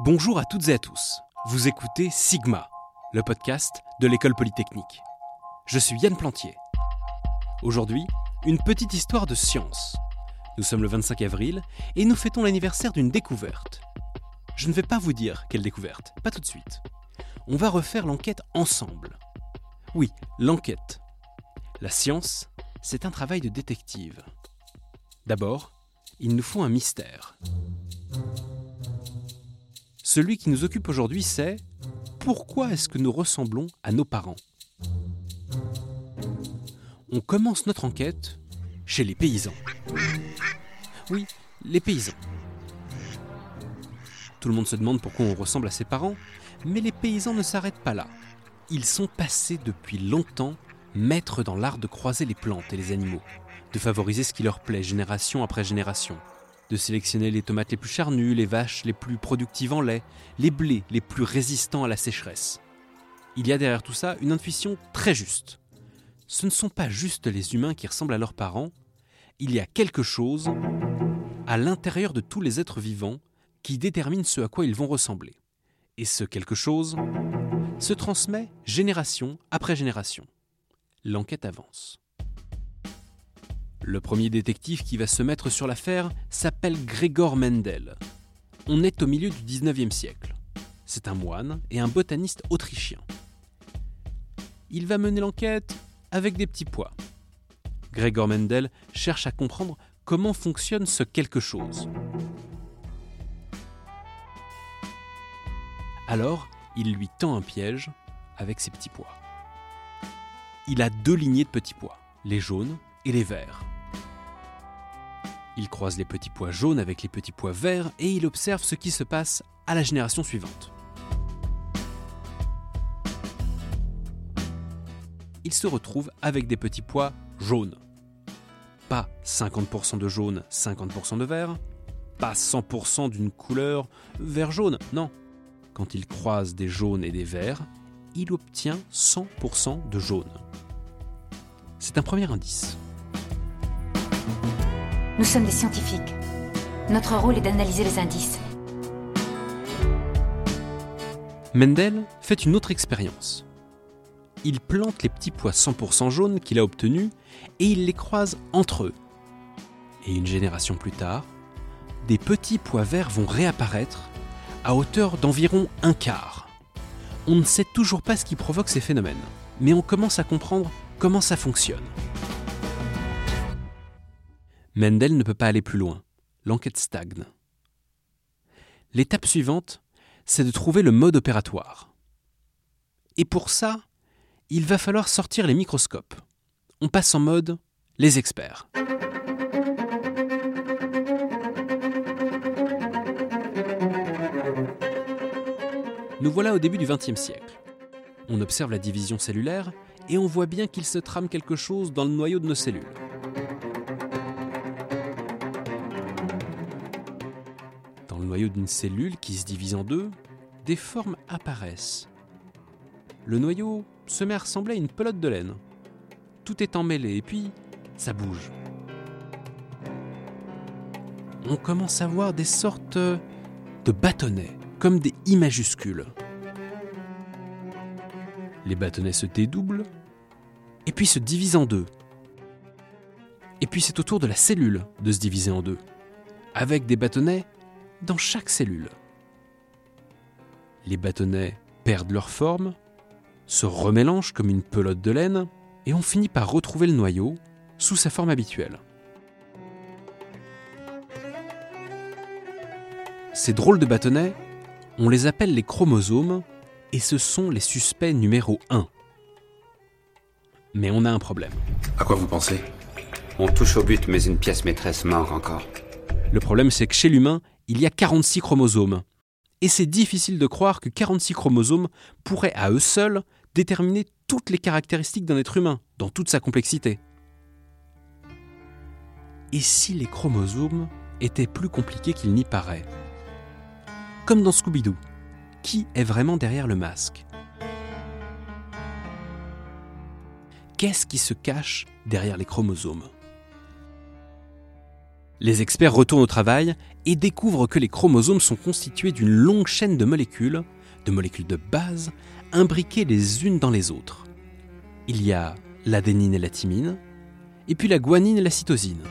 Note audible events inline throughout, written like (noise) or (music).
Bonjour à toutes et à tous. Vous écoutez Sigma, le podcast de l'école polytechnique. Je suis Yann Plantier. Aujourd'hui, une petite histoire de science. Nous sommes le 25 avril et nous fêtons l'anniversaire d'une découverte. Je ne vais pas vous dire quelle découverte, pas tout de suite. On va refaire l'enquête ensemble. Oui, l'enquête. La science, c'est un travail de détective. D'abord, il nous faut un mystère. Celui qui nous occupe aujourd'hui, c'est pourquoi est-ce que nous ressemblons à nos parents? On commence notre enquête chez les paysans. Oui, les paysans. Tout le monde se demande pourquoi on ressemble à ses parents, mais les paysans ne s'arrêtent pas là. Ils sont passés depuis longtemps maîtres dans l'art de croiser les plantes et les animaux, de favoriser ce qui leur plaît génération après génération, de sélectionner les tomates les plus charnues, les vaches les plus productives en lait, les blés les plus résistants à la sécheresse. Il y a derrière tout ça une intuition très juste. Ce ne sont pas juste les humains qui ressemblent à leurs parents, il y a quelque chose à l'intérieur de tous les êtres vivants qui détermine ce à quoi ils vont ressembler. Et ce quelque chose se transmet génération après génération. L'enquête avance. Le premier détective qui va se mettre sur l'affaire s'appelle Gregor Mendel. On est au milieu du 19e siècle. C'est un moine et un botaniste autrichien. Il va mener l'enquête avec des petits pois. Gregor Mendel cherche à comprendre comment fonctionne ce quelque chose. Alors, il lui tend un piège avec ses petits pois. Il a deux lignées de petits pois, les jaunes et les verts. Il croise les petits pois jaunes avec les petits pois verts et il observe ce qui se passe à la génération suivante. Il se retrouve avec des petits pois jaunes. Pas 50% de jaune, 50% de vert, pas 100% d'une couleur vert jaune, non. Quand il croise des jaunes et des verts, il obtient 100% de jaune. C'est un premier indice. Nous sommes des scientifiques. Notre rôle est d'analyser les indices. Mendel fait une autre expérience. Il plante les petits pois 100% jaunes qu'il a obtenus et il les croise entre eux. Et une génération plus tard, des petits pois verts vont réapparaître à hauteur d'environ un quart. On ne sait toujours pas ce qui provoque ces phénomènes, mais on commence à comprendre comment ça fonctionne. Mendel ne peut pas aller plus loin. L'enquête stagne. L'étape suivante, c'est de trouver le mode opératoire. Et pour ça, il va falloir sortir les microscopes. On passe en mode les experts. Nous voilà au début du XXe siècle. On observe la division cellulaire et on voit bien qu'il se trame quelque chose dans le noyau de nos cellules. D'une cellule qui se divise en deux, des formes apparaissent. Le noyau se met à ressembler à une pelote de laine. Tout est emmêlé et puis ça bouge. On commence à voir des sortes de bâtonnets, comme des I majuscules. Les bâtonnets se dédoublent et puis se divisent en deux. Et puis c'est au tour de la cellule de se diviser en deux, avec des bâtonnets dans chaque cellule. Les bâtonnets perdent leur forme, se remélangent comme une pelote de laine, et on finit par retrouver le noyau sous sa forme habituelle. Ces drôles de bâtonnets, on les appelle les chromosomes, et ce sont les suspects numéro 1. Mais on a un problème. À quoi vous pensez? On touche au but, mais une pièce maîtresse manque encore. Le problème, c'est que chez l'humain, il y a 46 chromosomes. Et c'est difficile de croire que 46 chromosomes pourraient à eux seuls déterminer toutes les caractéristiques d'un être humain, dans toute sa complexité. Et si les chromosomes étaient plus compliqués qu'il n'y paraît? Comme dans Scooby-Doo, qui est vraiment derrière le masque? Qu'est-ce qui se cache derrière les chromosomes? Les experts retournent au travail et découvrent que les chromosomes sont constitués d'une longue chaîne de molécules, de molécules de base, imbriquées les unes dans les autres. Il y a l'adénine et la thymine, et puis la guanine et la cytosine.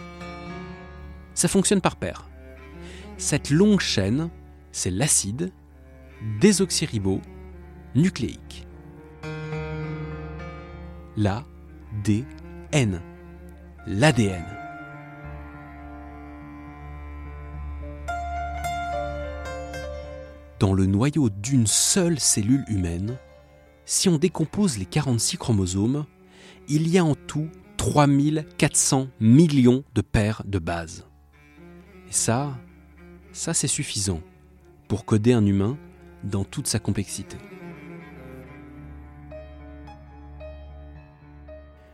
Ça fonctionne par paire. Cette longue chaîne, c'est l'acide désoxyribonucléique. L'ADN. L'ADN. Dans le noyau d'une seule cellule humaine, si on décompose les 46 chromosomes, il y a en tout 3400 millions de paires de bases. Et ça, ça c'est suffisant pour coder un humain dans toute sa complexité.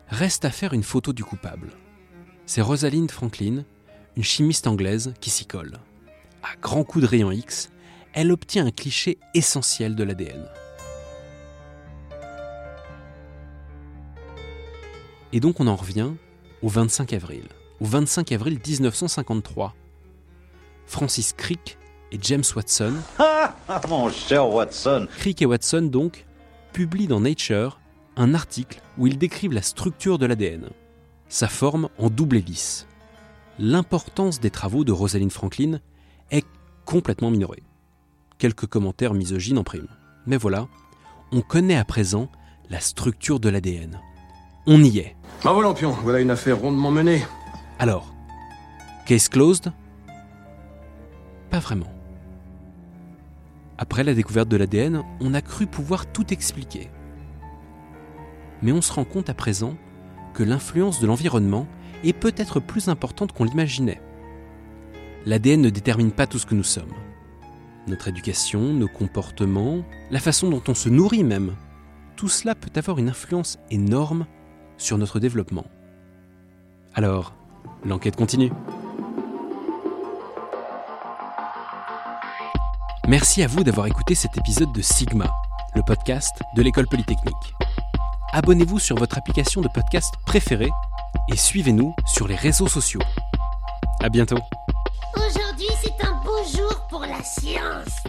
Reste à faire une photo du coupable. C'est Rosalind Franklin, une chimiste anglaise, qui s'y colle. À grands coups de rayon X, elle obtient un cliché essentiel de l'ADN. Et donc on en revient au 25 avril. Au 25 avril 1953, Francis Crick et James Watson, (laughs) Mon cher Watson. Crick et Watson donc, publient dans Nature un article où ils décrivent la structure de l'ADN, sa forme en double hélice. L'importance des travaux de Rosalind Franklin est complètement minorée. Quelques commentaires misogynes en prime. Mais voilà, on connaît à présent la structure de l'ADN. On y est. Ma Lampion, voilà une affaire rondement menée. Alors, case closed? Pas vraiment. Après la découverte de l'ADN, on a cru pouvoir tout expliquer. Mais on se rend compte à présent que l'influence de l'environnement est peut-être plus importante qu'on l'imaginait. L'ADN ne détermine pas tout ce que nous sommes. Notre éducation, nos comportements, la façon dont on se nourrit même, tout cela peut avoir une influence énorme sur notre développement. Alors, l'enquête continue. Merci à vous d'avoir écouté cet épisode de Sigma, le podcast de l'école polytechnique. Abonnez-vous sur votre application de podcast préférée et suivez-nous sur les réseaux sociaux. À bientôt. Aujourd'hui, c'est un beau jour pour la science.